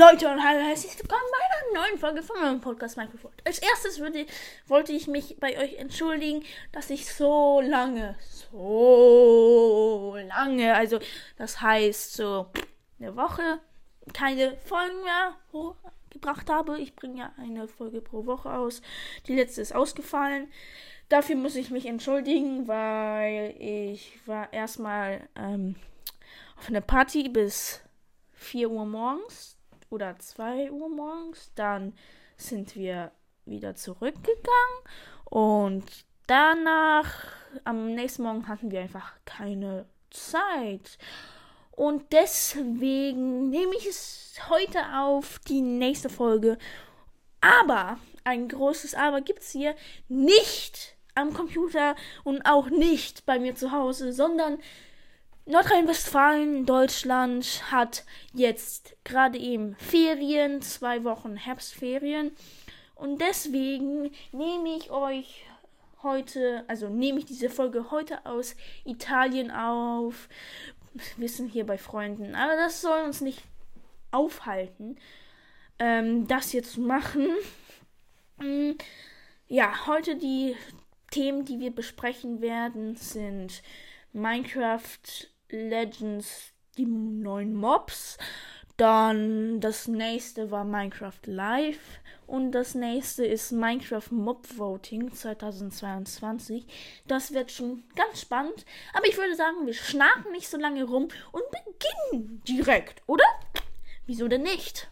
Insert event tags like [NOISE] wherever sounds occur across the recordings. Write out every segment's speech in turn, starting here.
Leute und hallo herzlich willkommen bei einer neuen Folge von meinem Podcast Minecraft. Als erstes würde, wollte ich mich bei euch entschuldigen, dass ich so lange, so lange, also das heißt so eine Woche, keine Folgen mehr hochgebracht habe. Ich bringe ja eine Folge pro Woche aus. Die letzte ist ausgefallen. Dafür muss ich mich entschuldigen, weil ich war erstmal ähm, auf einer Party bis 4 Uhr morgens oder 2 Uhr morgens. Dann sind wir wieder zurückgegangen und danach, am nächsten Morgen hatten wir einfach keine Zeit. Und deswegen nehme ich es heute auf, die nächste Folge. Aber, ein großes Aber gibt es hier nicht am Computer und auch nicht bei mir zu Hause, sondern Nordrhein-Westfalen, Deutschland hat jetzt gerade eben Ferien, zwei Wochen Herbstferien. Und deswegen nehme ich euch heute, also nehme ich diese Folge heute aus Italien auf. Wir sind hier bei Freunden, aber das soll uns nicht aufhalten, ähm, das hier zu machen. Mm, ja, heute die Themen, die wir besprechen werden, sind Minecraft Legends, die neuen Mobs. Dann das nächste war Minecraft Live und das nächste ist Minecraft Mob Voting 2022. Das wird schon ganz spannend. Aber ich würde sagen, wir schnacken nicht so lange rum und beginnen direkt, oder? Wieso denn nicht?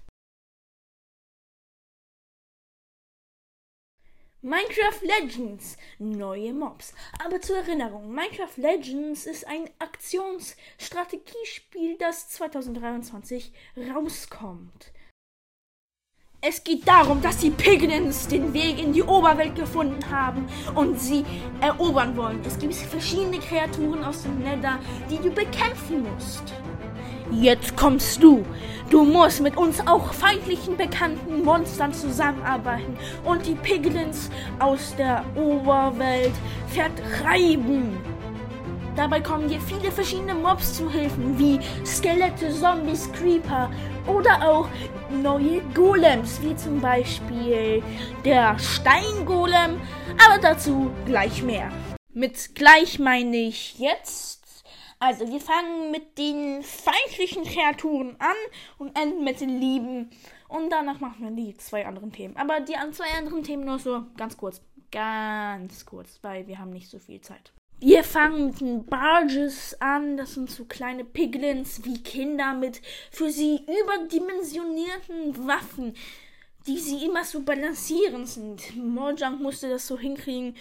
Minecraft Legends, neue Mobs. Aber zur Erinnerung, Minecraft Legends ist ein Aktionsstrategiespiel, das 2023 rauskommt. Es geht darum, dass die Piglins den Weg in die Oberwelt gefunden haben und sie erobern wollen. Es gibt verschiedene Kreaturen aus dem Nether, die du bekämpfen musst. Jetzt kommst du. Du musst mit uns auch feindlichen bekannten Monstern zusammenarbeiten und die Piglins aus der Oberwelt vertreiben. Dabei kommen dir viele verschiedene Mobs zu helfen, wie Skelette, Zombies, Creeper oder auch neue Golems, wie zum Beispiel der Steingolem. Aber dazu gleich mehr. Mit gleich meine ich jetzt also, wir fangen mit den feindlichen Kreaturen an und enden mit den lieben. Und danach machen wir die zwei anderen Themen. Aber die zwei anderen Themen nur so ganz kurz. Ganz kurz, weil wir haben nicht so viel Zeit. Wir fangen mit den Barges an. Das sind so kleine Piglins wie Kinder mit für sie überdimensionierten Waffen, die sie immer so balancieren sind. Mojang musste das so hinkriegen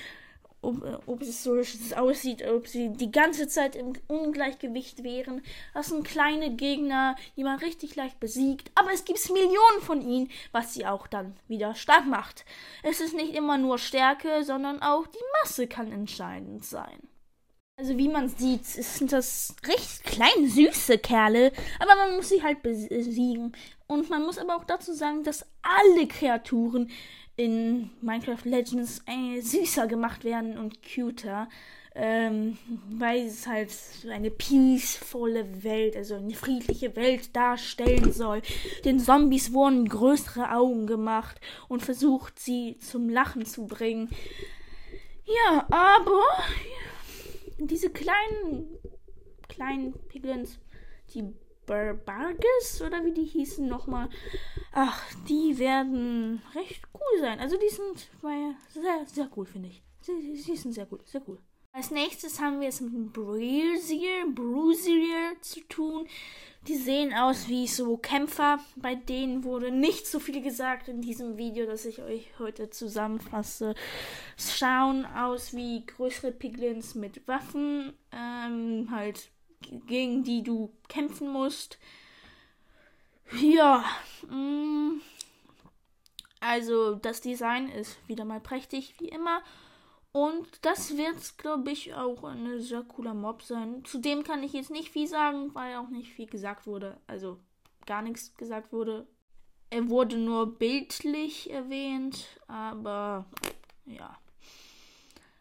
ob, ob es so aussieht, ob sie die ganze Zeit im Ungleichgewicht wären. Das sind kleine Gegner, die man richtig leicht besiegt. Aber es gibt Millionen von ihnen, was sie auch dann wieder stark macht. Es ist nicht immer nur Stärke, sondern auch die Masse kann entscheidend sein. Also wie man sieht, sind das recht kleine, süße Kerle, aber man muss sie halt besiegen. Und man muss aber auch dazu sagen, dass alle Kreaturen in Minecraft Legends äh, süßer gemacht werden und cuter. Ähm, weil es halt eine peacevolle Welt, also eine friedliche Welt darstellen soll. Den Zombies wurden größere Augen gemacht und versucht, sie zum Lachen zu bringen. Ja, aber diese kleinen, kleinen Piglins, die Barbarges oder wie die hießen nochmal. Ach, die werden recht cool sein. Also die sind sehr, sehr cool, finde ich. Sie, sie sind sehr gut, sehr cool. Als nächstes haben wir es mit einem Brazier, Brusier zu tun. Die sehen aus wie so Kämpfer. Bei denen wurde nicht so viel gesagt in diesem Video, das ich euch heute zusammenfasse. Schauen aus wie größere Piglins mit Waffen. Ähm, halt gegen die du kämpfen musst. Ja, mm, also das Design ist wieder mal prächtig, wie immer. Und das wird, glaube ich, auch ein sehr cooler Mob sein. Zudem kann ich jetzt nicht viel sagen, weil auch nicht viel gesagt wurde. Also gar nichts gesagt wurde. Er wurde nur bildlich erwähnt, aber ja.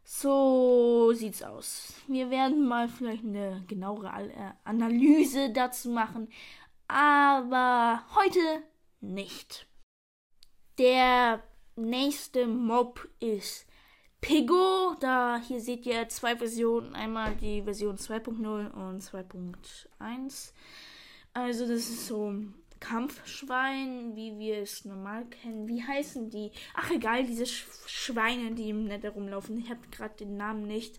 So sieht's aus. Wir werden mal vielleicht eine genauere äh, Analyse dazu machen. Aber heute nicht. Der nächste Mob ist Pigo. Da hier seht ihr zwei Versionen. Einmal die Version 2.0 und 2.1. Also das ist so Kampfschwein, wie wir es normal kennen. Wie heißen die? Ach egal, diese Schweine, die im Nether rumlaufen. Ich habe gerade den Namen nicht.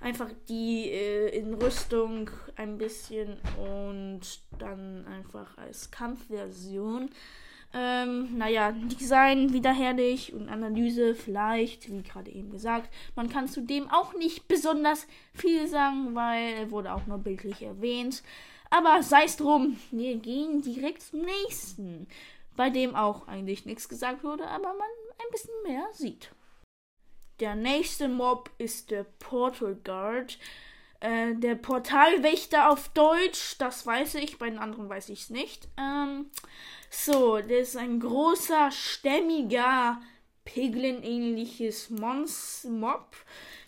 Einfach die äh, in Rüstung ein bisschen und dann einfach als Kampfversion. Ähm, naja, Design wieder herrlich und Analyse vielleicht, wie gerade eben gesagt. Man kann zudem auch nicht besonders viel sagen, weil er wurde auch nur bildlich erwähnt. Aber sei es drum, wir gehen direkt zum nächsten, bei dem auch eigentlich nichts gesagt wurde, aber man ein bisschen mehr sieht. Der nächste Mob ist der Portal Guard. Äh, der Portalwächter auf Deutsch, das weiß ich, bei den anderen weiß ich es nicht. Ähm, so, der ist ein großer, stämmiger, Piglin-ähnliches Mob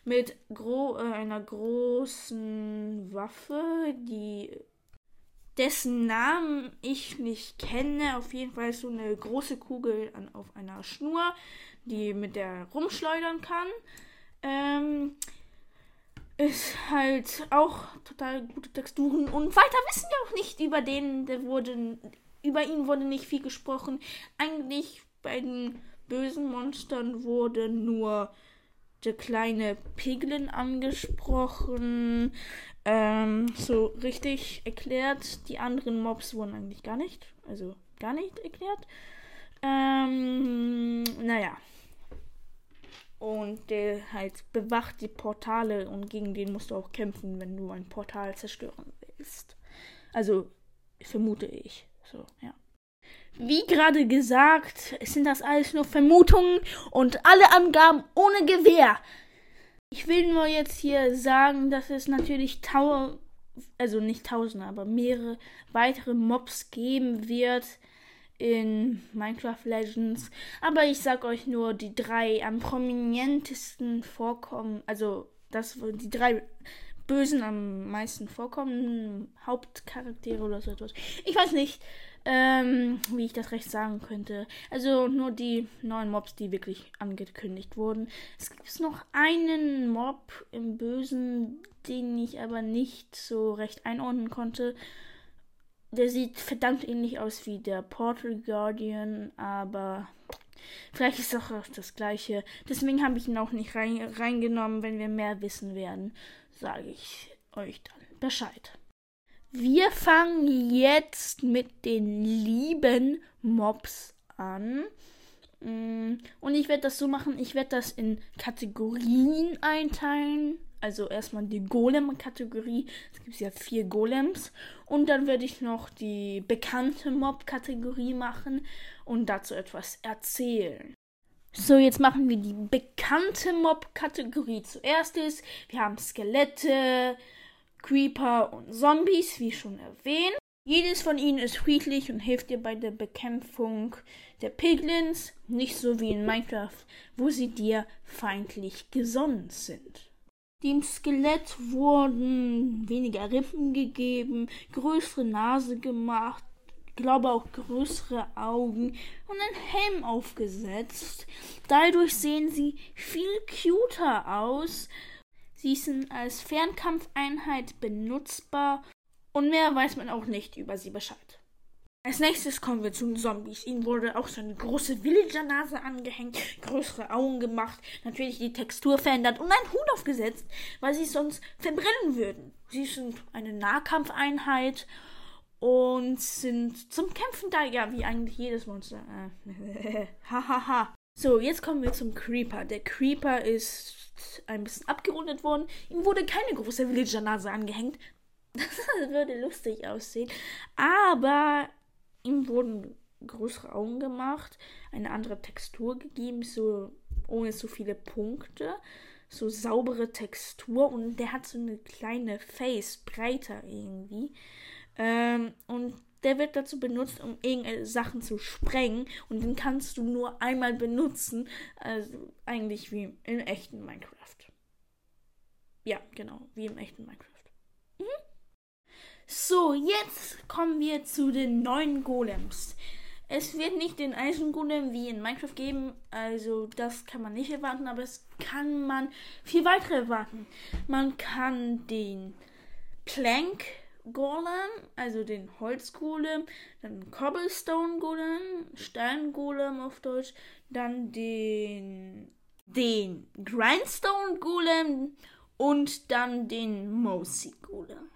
mit gro äh, einer großen Waffe, die dessen Namen ich nicht kenne. Auf jeden Fall so eine große Kugel an, auf einer Schnur, die mit der rumschleudern kann. Ähm, ist halt auch total gute Texturen und weiter wissen wir auch nicht über den, der wurde, über ihn wurde nicht viel gesprochen. Eigentlich bei den bösen Monstern wurde nur kleine Piglin angesprochen. Ähm, so richtig erklärt. Die anderen Mobs wurden eigentlich gar nicht. Also gar nicht erklärt. Ähm, naja. Und der halt bewacht die Portale und gegen den musst du auch kämpfen, wenn du ein Portal zerstören willst. Also vermute ich. So, ja. Wie gerade gesagt, sind das alles nur Vermutungen und alle Angaben ohne Gewehr. Ich will nur jetzt hier sagen, dass es natürlich tausend, also nicht tausende, aber mehrere weitere Mobs geben wird in Minecraft Legends. Aber ich sag euch nur die drei am prominentesten vorkommen, also das die drei Bösen am meisten vorkommen, Hauptcharaktere oder so etwas. Ich weiß nicht, ähm, wie ich das recht sagen könnte. Also nur die neuen Mobs, die wirklich angekündigt wurden. Es gibt noch einen Mob im Bösen, den ich aber nicht so recht einordnen konnte. Der sieht verdammt ähnlich aus wie der Portal Guardian, aber vielleicht ist doch das gleiche. Deswegen habe ich ihn auch nicht rein, reingenommen. Wenn wir mehr wissen werden, sage ich euch dann Bescheid. Wir fangen jetzt mit den lieben Mobs an. Mm, und ich werde das so machen, ich werde das in Kategorien einteilen. Also erstmal die Golem-Kategorie. Es gibt ja vier Golems. Und dann werde ich noch die bekannte Mob-Kategorie machen und dazu etwas erzählen. So, jetzt machen wir die bekannte Mob-Kategorie zuerst. Ist. Wir haben Skelette, Creeper und Zombies, wie schon erwähnt. Jedes von ihnen ist friedlich und hilft dir bei der Bekämpfung der Piglins, nicht so wie in Minecraft, wo sie dir feindlich gesonnen sind. Dem Skelett wurden weniger Rippen gegeben, größere Nase gemacht, glaube auch größere Augen und ein Helm aufgesetzt. Dadurch sehen sie viel cuter aus Sie sind als Fernkampfeinheit benutzbar und mehr weiß man auch nicht über sie Bescheid. Als nächstes kommen wir zu den Zombies. Ihnen wurde auch so eine große Villager-Nase angehängt, größere Augen gemacht, natürlich die Textur verändert und einen Hut aufgesetzt, weil sie sonst verbrennen würden. Sie sind eine Nahkampfeinheit und sind zum Kämpfen da, ja, wie eigentlich jedes Monster. [LAUGHS] Hahaha. So, jetzt kommen wir zum Creeper. Der Creeper ist ein bisschen abgerundet worden. Ihm wurde keine große Villager-Nase angehängt. [LAUGHS] Das würde lustig aussehen. Aber ihm wurden größere Augen gemacht, eine andere Textur gegeben, so ohne so viele Punkte, so saubere Textur und der hat so eine kleine Face, breiter irgendwie. Ähm, und der wird dazu benutzt, um irgendwelche Sachen zu sprengen und den kannst du nur einmal benutzen, also eigentlich wie in echten Minecraft. Ja, genau, wie im echten Minecraft. Mhm. So, jetzt kommen wir zu den neuen Golems. Es wird nicht den Eisengolem wie in Minecraft geben, also das kann man nicht erwarten, aber es kann man viel weitere erwarten. Man kann den Plank Golem, also den Holzgolem, dann Cobblestone Golem, Steingolem auf Deutsch, dann den den Grindstone Golem und dann den Mossy Golem.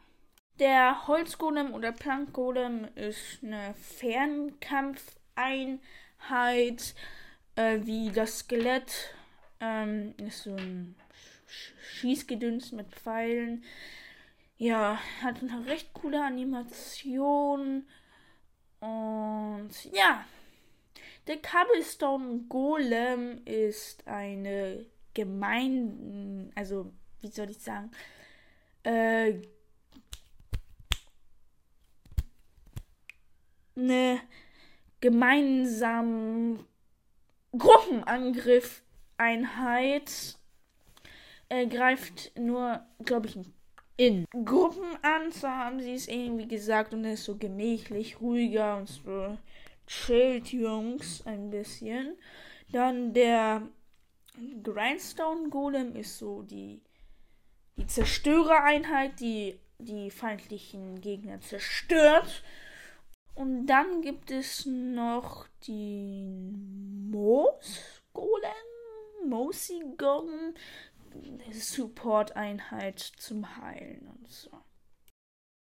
Der Holzgolem oder Plankgolem ist eine Fernkampfeinheit, äh, wie das Skelett ähm, ist so ein Schießgedünst mit Pfeilen. Ja, hat eine recht coole Animation. Und ja, der Cobblestone Golem ist eine gemein, also wie soll ich sagen, äh, eine gemeinsame Gruppenangriff-Einheit. Er greift nur, glaube ich, in Gruppen an. So haben sie es irgendwie gesagt und er ist so gemächlich, ruhiger und so chillt Jungs ein bisschen. Dann der Grindstone Golem ist so die, die Zerstörereinheit, die die feindlichen Gegner zerstört. Und dann gibt es noch die Moos Golem, Mosi Golem, Support-Einheit zum Heilen und so.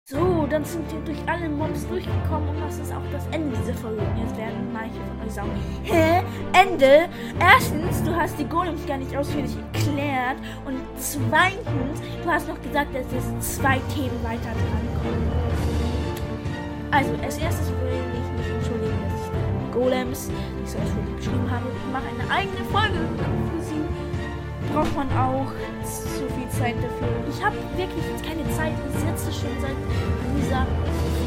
So, dann sind wir durch alle Mobs durchgekommen und das ist auch das Ende dieser Folge. Und jetzt werden manche von euch sagen, hä? Ende? Erstens, du hast die Golems gar nicht ausführlich erklärt und zweitens, du hast noch gesagt, dass es zwei Themen weiter drankommen. Also, als erstes will ich mich entschuldigen, dass ich die Golems nicht so ausführlich beschrieben habe. Ich mache eine eigene Folge. Braucht man auch so viel Zeit dafür. Ich habe wirklich jetzt keine Zeit. Ich sitze schon seit dieser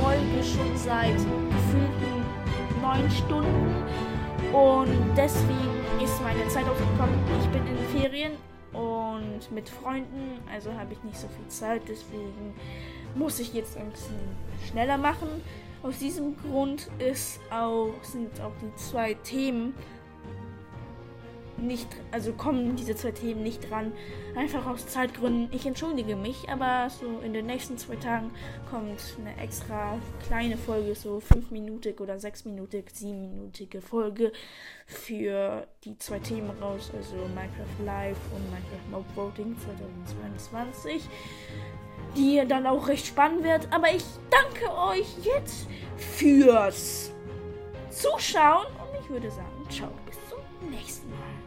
Folge schon seit gefühlten neun Stunden. Und deswegen ist meine Zeit aufgekommen. Ich bin in Ferien und mit Freunden, also habe ich nicht so viel Zeit. Deswegen muss ich jetzt ein bisschen schneller machen. Aus diesem Grund ist auch, sind auch die zwei Themen nicht, also kommen diese zwei Themen nicht dran. Einfach aus Zeitgründen. Ich entschuldige mich, aber so in den nächsten zwei Tagen kommt eine extra kleine Folge, so fünfminutig oder sechsminutig, siebenminutige Folge für die zwei Themen raus, also Minecraft Live und Minecraft Mob Voting 2022 die dann auch recht spannend wird. Aber ich danke euch jetzt fürs Zuschauen und ich würde sagen, ciao, bis zum nächsten Mal.